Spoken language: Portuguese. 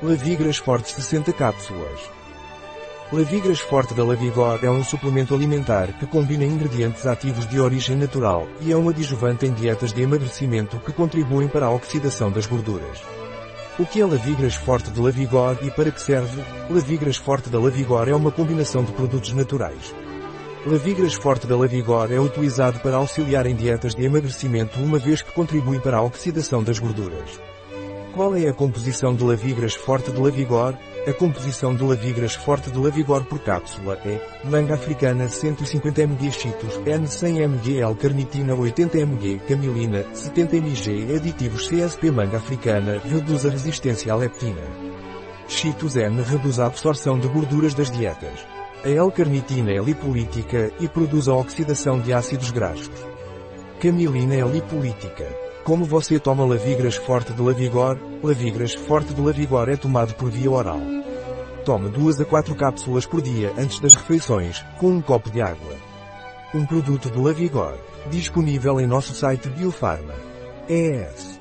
Lavigras Forte 60 cápsulas. Lavigras Forte da Lavigor é um suplemento alimentar que combina ingredientes ativos de origem natural e é um adjuvante em dietas de emagrecimento que contribuem para a oxidação das gorduras. O que é Lavigras Forte de Lavigor e para que serve? Lavigras Forte da Lavigor é uma combinação de produtos naturais. Lavigras Forte da Lavigor é utilizado para auxiliar em dietas de emagrecimento uma vez que contribui para a oxidação das gorduras. Qual é a composição de Lavigras Forte de Lavigor? A composição de Lavigras Forte de Lavigor por cápsula é manga africana 150 mg Cheetos N 100 mg L-carnitina 80 mg Camilina 70 mg Aditivos CSP Manga africana reduz a resistência à leptina. Cheetos N reduz a absorção de gorduras das dietas. A L-carnitina é lipolítica e produz a oxidação de ácidos graxos. Camilina é lipolítica. Como você toma Lavigras Forte de Lavigor? Lavigras Forte de Lavigor é tomado por via oral. Tome 2 a 4 cápsulas por dia antes das refeições, com um copo de água. Um produto do Lavigor, disponível em nosso site Biofarma. ES